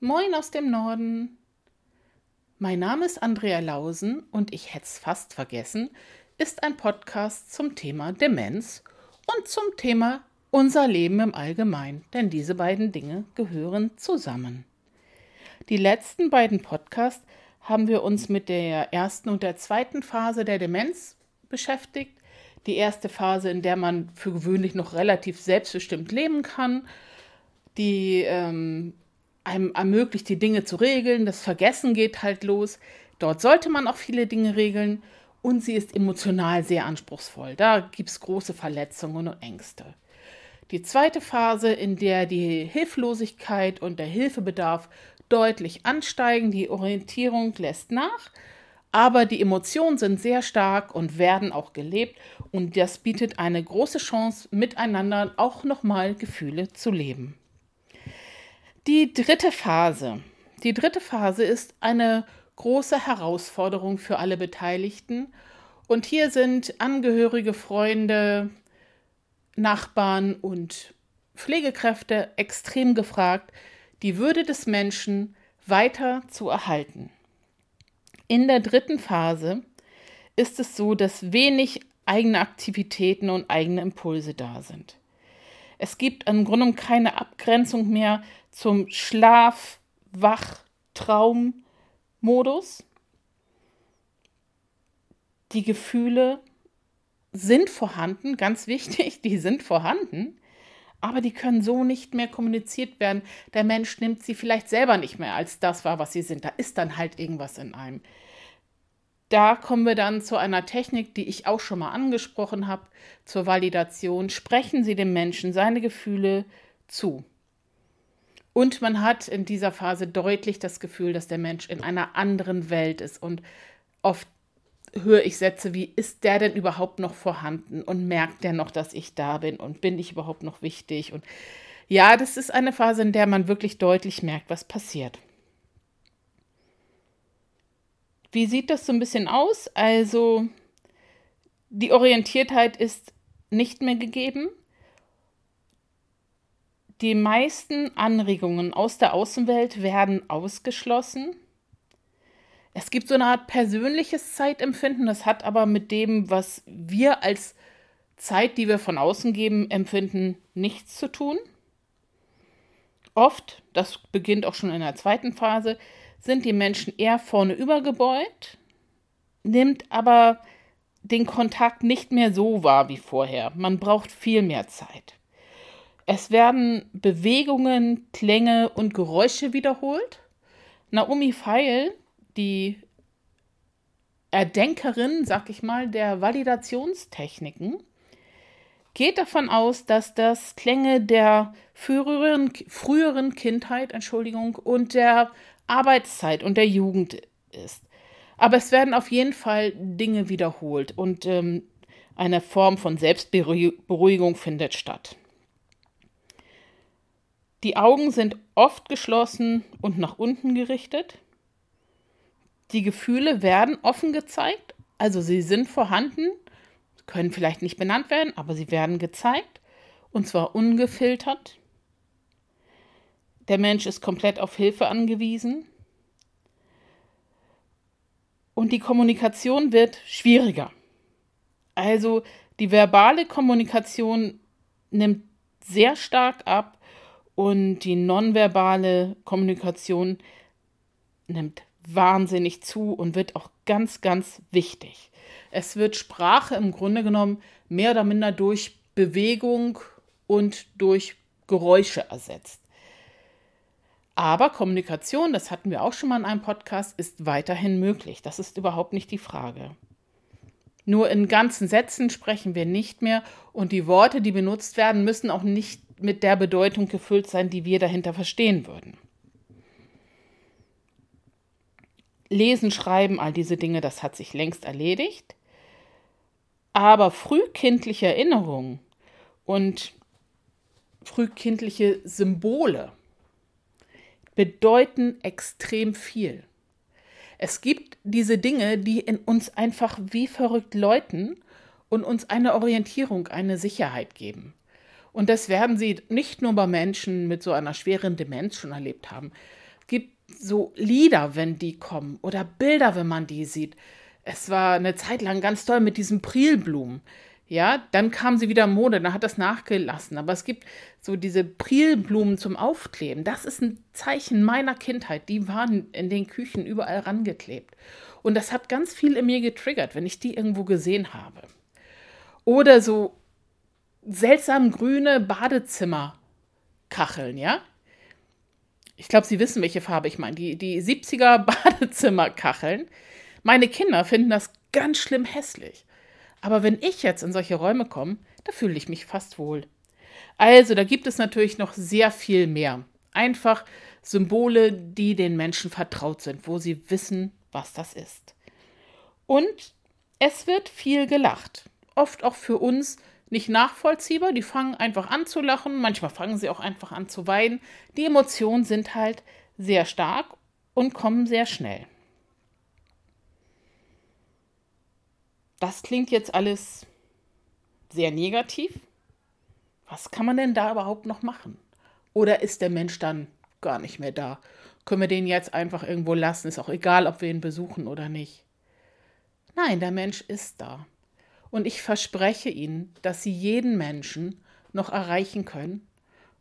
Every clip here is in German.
Moin aus dem Norden. Mein Name ist Andrea Lausen und ich hätte es fast vergessen, ist ein Podcast zum Thema Demenz und zum Thema unser Leben im Allgemeinen, denn diese beiden Dinge gehören zusammen. Die letzten beiden Podcasts haben wir uns mit der ersten und der zweiten Phase der Demenz beschäftigt. Die erste Phase, in der man für gewöhnlich noch relativ selbstbestimmt leben kann, die ähm, einem ermöglicht, die Dinge zu regeln. Das Vergessen geht halt los. Dort sollte man auch viele Dinge regeln und sie ist emotional sehr anspruchsvoll. Da gibt es große Verletzungen und Ängste. Die zweite Phase, in der die Hilflosigkeit und der Hilfebedarf deutlich ansteigen, die Orientierung lässt nach, aber die Emotionen sind sehr stark und werden auch gelebt und das bietet eine große Chance, miteinander auch nochmal Gefühle zu leben. Die dritte Phase. Die dritte Phase ist eine große Herausforderung für alle Beteiligten. Und hier sind Angehörige, Freunde, Nachbarn und Pflegekräfte extrem gefragt, die Würde des Menschen weiter zu erhalten. In der dritten Phase ist es so, dass wenig eigene Aktivitäten und eigene Impulse da sind. Es gibt im Grunde keine Abgrenzung mehr zum Schlaf-Wach-Traum-Modus. Die Gefühle sind vorhanden, ganz wichtig, die sind vorhanden, aber die können so nicht mehr kommuniziert werden. Der Mensch nimmt sie vielleicht selber nicht mehr als das wahr, was sie sind. Da ist dann halt irgendwas in einem. Da kommen wir dann zu einer Technik, die ich auch schon mal angesprochen habe, zur Validation. Sprechen Sie dem Menschen seine Gefühle zu. Und man hat in dieser Phase deutlich das Gefühl, dass der Mensch in einer anderen Welt ist. Und oft höre ich Sätze wie, ist der denn überhaupt noch vorhanden? Und merkt der noch, dass ich da bin? Und bin ich überhaupt noch wichtig? Und ja, das ist eine Phase, in der man wirklich deutlich merkt, was passiert. Wie sieht das so ein bisschen aus? Also, die Orientiertheit ist nicht mehr gegeben die meisten Anregungen aus der Außenwelt werden ausgeschlossen. Es gibt so eine Art persönliches Zeitempfinden, das hat aber mit dem, was wir als Zeit, die wir von außen geben, empfinden, nichts zu tun. Oft, das beginnt auch schon in der zweiten Phase, sind die Menschen eher vorne übergebeugt, nimmt aber den Kontakt nicht mehr so wahr wie vorher. Man braucht viel mehr Zeit. Es werden Bewegungen, Klänge und Geräusche wiederholt. Naomi Feil, die Erdenkerin, sag ich mal, der Validationstechniken, geht davon aus, dass das Klänge der früheren, früheren Kindheit, Entschuldigung, und der Arbeitszeit und der Jugend ist. Aber es werden auf jeden Fall Dinge wiederholt und ähm, eine Form von Selbstberuhigung findet statt. Die Augen sind oft geschlossen und nach unten gerichtet. Die Gefühle werden offen gezeigt, also sie sind vorhanden, können vielleicht nicht benannt werden, aber sie werden gezeigt und zwar ungefiltert. Der Mensch ist komplett auf Hilfe angewiesen. Und die Kommunikation wird schwieriger. Also die verbale Kommunikation nimmt sehr stark ab und die nonverbale Kommunikation nimmt wahnsinnig zu und wird auch ganz, ganz wichtig. Es wird Sprache im Grunde genommen mehr oder minder durch Bewegung und durch Geräusche ersetzt. Aber Kommunikation, das hatten wir auch schon mal in einem Podcast, ist weiterhin möglich. Das ist überhaupt nicht die Frage. Nur in ganzen Sätzen sprechen wir nicht mehr und die Worte, die benutzt werden, müssen auch nicht mit der Bedeutung gefüllt sein, die wir dahinter verstehen würden. Lesen, Schreiben, all diese Dinge, das hat sich längst erledigt. Aber frühkindliche Erinnerungen und frühkindliche Symbole bedeuten extrem viel. Es gibt diese Dinge, die in uns einfach wie verrückt läuten und uns eine Orientierung, eine Sicherheit geben. Und das werden Sie nicht nur bei Menschen mit so einer schweren Demenz schon erlebt haben. gibt so Lieder, wenn die kommen oder Bilder, wenn man die sieht. Es war eine Zeit lang ganz toll mit diesen Prilblumen. Ja, dann kam sie wieder Mode, dann hat das nachgelassen. Aber es gibt so diese Prilblumen zum Aufkleben. Das ist ein Zeichen meiner Kindheit. Die waren in den Küchen überall rangeklebt. Und das hat ganz viel in mir getriggert, wenn ich die irgendwo gesehen habe. Oder so seltsam grüne Badezimmerkacheln, ja? Ich glaube, Sie wissen, welche Farbe ich meine. Die, die 70er Badezimmerkacheln. Meine Kinder finden das ganz schlimm hässlich. Aber wenn ich jetzt in solche Räume komme, da fühle ich mich fast wohl. Also, da gibt es natürlich noch sehr viel mehr. Einfach Symbole, die den Menschen vertraut sind, wo sie wissen, was das ist. Und es wird viel gelacht. Oft auch für uns nicht nachvollziehbar. Die fangen einfach an zu lachen. Manchmal fangen sie auch einfach an zu weinen. Die Emotionen sind halt sehr stark und kommen sehr schnell. Das klingt jetzt alles sehr negativ. Was kann man denn da überhaupt noch machen? Oder ist der Mensch dann gar nicht mehr da? Können wir den jetzt einfach irgendwo lassen? Ist auch egal, ob wir ihn besuchen oder nicht. Nein, der Mensch ist da. Und ich verspreche Ihnen, dass Sie jeden Menschen noch erreichen können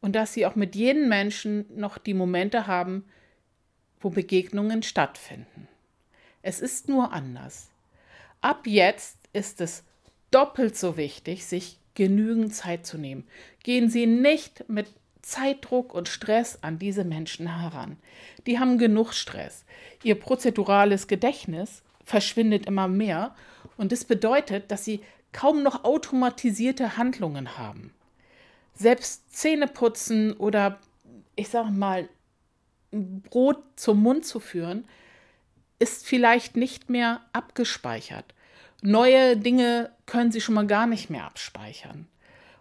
und dass Sie auch mit jedem Menschen noch die Momente haben, wo Begegnungen stattfinden. Es ist nur anders. Ab jetzt ist es doppelt so wichtig, sich genügend Zeit zu nehmen. Gehen Sie nicht mit Zeitdruck und Stress an diese Menschen heran. Die haben genug Stress. Ihr prozedurales Gedächtnis verschwindet immer mehr und das bedeutet, dass sie kaum noch automatisierte Handlungen haben. Selbst Zähne putzen oder ich sage mal Brot zum Mund zu führen, ist vielleicht nicht mehr abgespeichert. Neue Dinge können sie schon mal gar nicht mehr abspeichern.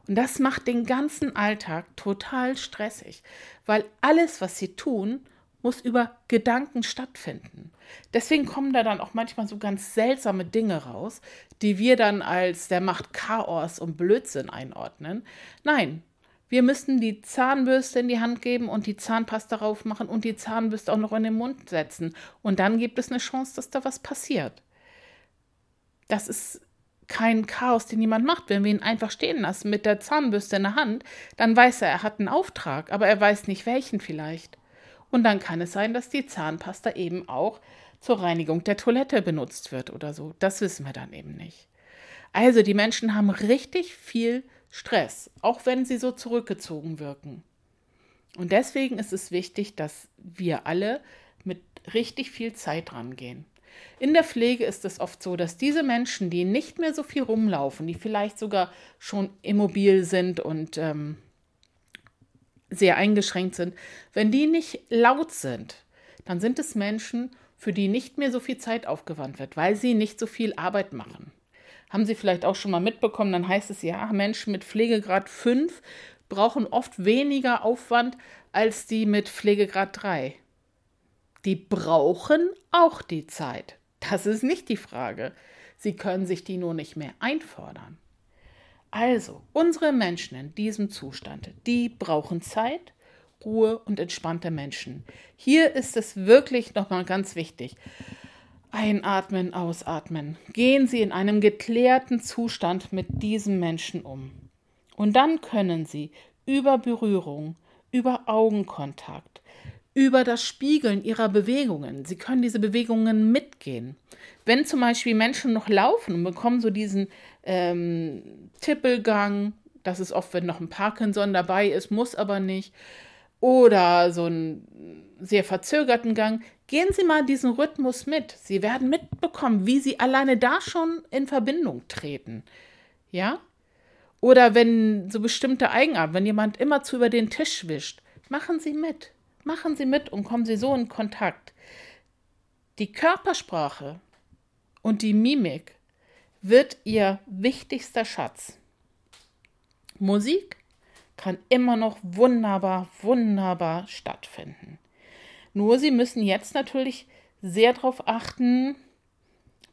Und das macht den ganzen Alltag total stressig, weil alles, was sie tun, muss über Gedanken stattfinden. Deswegen kommen da dann auch manchmal so ganz seltsame Dinge raus, die wir dann als der macht Chaos und Blödsinn einordnen. Nein, wir müssen die Zahnbürste in die Hand geben und die Zahnpasta drauf machen und die Zahnbürste auch noch in den Mund setzen. Und dann gibt es eine Chance, dass da was passiert. Das ist kein Chaos, den jemand macht. Wenn wir ihn einfach stehen lassen mit der Zahnbürste in der Hand, dann weiß er, er hat einen Auftrag, aber er weiß nicht welchen vielleicht. Und dann kann es sein, dass die Zahnpasta eben auch zur Reinigung der Toilette benutzt wird oder so. Das wissen wir dann eben nicht. Also die Menschen haben richtig viel Stress, auch wenn sie so zurückgezogen wirken. Und deswegen ist es wichtig, dass wir alle mit richtig viel Zeit rangehen. In der Pflege ist es oft so, dass diese Menschen, die nicht mehr so viel rumlaufen, die vielleicht sogar schon immobil sind und ähm, sehr eingeschränkt sind, wenn die nicht laut sind, dann sind es Menschen, für die nicht mehr so viel Zeit aufgewandt wird, weil sie nicht so viel Arbeit machen. Haben Sie vielleicht auch schon mal mitbekommen, dann heißt es ja, Menschen mit Pflegegrad 5 brauchen oft weniger Aufwand als die mit Pflegegrad 3. Die brauchen auch die Zeit. Das ist nicht die Frage. Sie können sich die nur nicht mehr einfordern. Also, unsere Menschen in diesem Zustand, die brauchen Zeit, Ruhe und entspannte Menschen. Hier ist es wirklich nochmal ganz wichtig. Einatmen, ausatmen. Gehen Sie in einem geklärten Zustand mit diesem Menschen um. Und dann können Sie über Berührung, über Augenkontakt, über das Spiegeln ihrer Bewegungen. Sie können diese Bewegungen mitgehen. Wenn zum Beispiel Menschen noch laufen und bekommen so diesen ähm, Tippelgang, das ist oft, wenn noch ein Parkinson dabei ist, muss aber nicht, oder so einen sehr verzögerten Gang, gehen Sie mal diesen Rhythmus mit. Sie werden mitbekommen, wie Sie alleine da schon in Verbindung treten. Ja? Oder wenn so bestimmte Eigenarten, wenn jemand immer zu über den Tisch wischt, machen Sie mit. Machen Sie mit und kommen Sie so in Kontakt. Die Körpersprache und die Mimik wird Ihr wichtigster Schatz. Musik kann immer noch wunderbar, wunderbar stattfinden. Nur Sie müssen jetzt natürlich sehr darauf achten,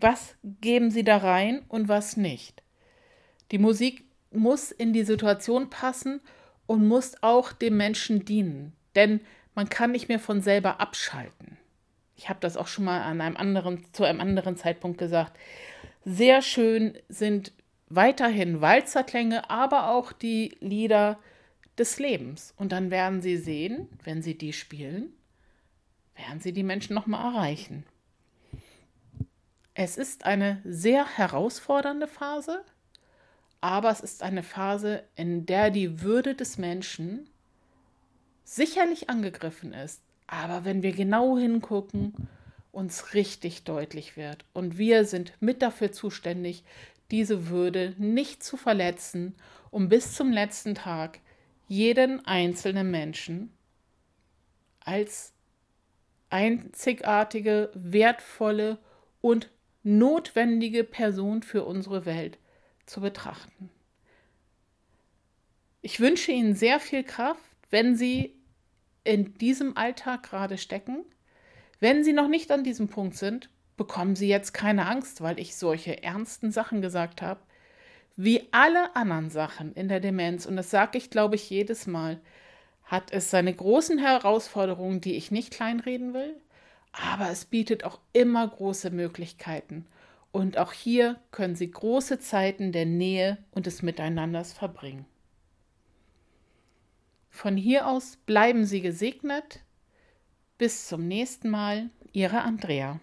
was geben Sie da rein und was nicht. Die Musik muss in die Situation passen und muss auch dem Menschen dienen. Denn man kann nicht mehr von selber abschalten. Ich habe das auch schon mal an einem anderen, zu einem anderen Zeitpunkt gesagt. Sehr schön sind weiterhin Walzerklänge, aber auch die Lieder des Lebens. Und dann werden Sie sehen, wenn Sie die spielen, werden Sie die Menschen nochmal erreichen. Es ist eine sehr herausfordernde Phase, aber es ist eine Phase, in der die Würde des Menschen sicherlich angegriffen ist, aber wenn wir genau hingucken, uns richtig deutlich wird. Und wir sind mit dafür zuständig, diese Würde nicht zu verletzen, um bis zum letzten Tag jeden einzelnen Menschen als einzigartige, wertvolle und notwendige Person für unsere Welt zu betrachten. Ich wünsche Ihnen sehr viel Kraft, wenn Sie in diesem Alltag gerade stecken. Wenn Sie noch nicht an diesem Punkt sind, bekommen Sie jetzt keine Angst, weil ich solche ernsten Sachen gesagt habe. Wie alle anderen Sachen in der Demenz, und das sage ich, glaube ich, jedes Mal, hat es seine großen Herausforderungen, die ich nicht kleinreden will, aber es bietet auch immer große Möglichkeiten. Und auch hier können Sie große Zeiten der Nähe und des Miteinanders verbringen. Von hier aus bleiben Sie gesegnet. Bis zum nächsten Mal, Ihre Andrea.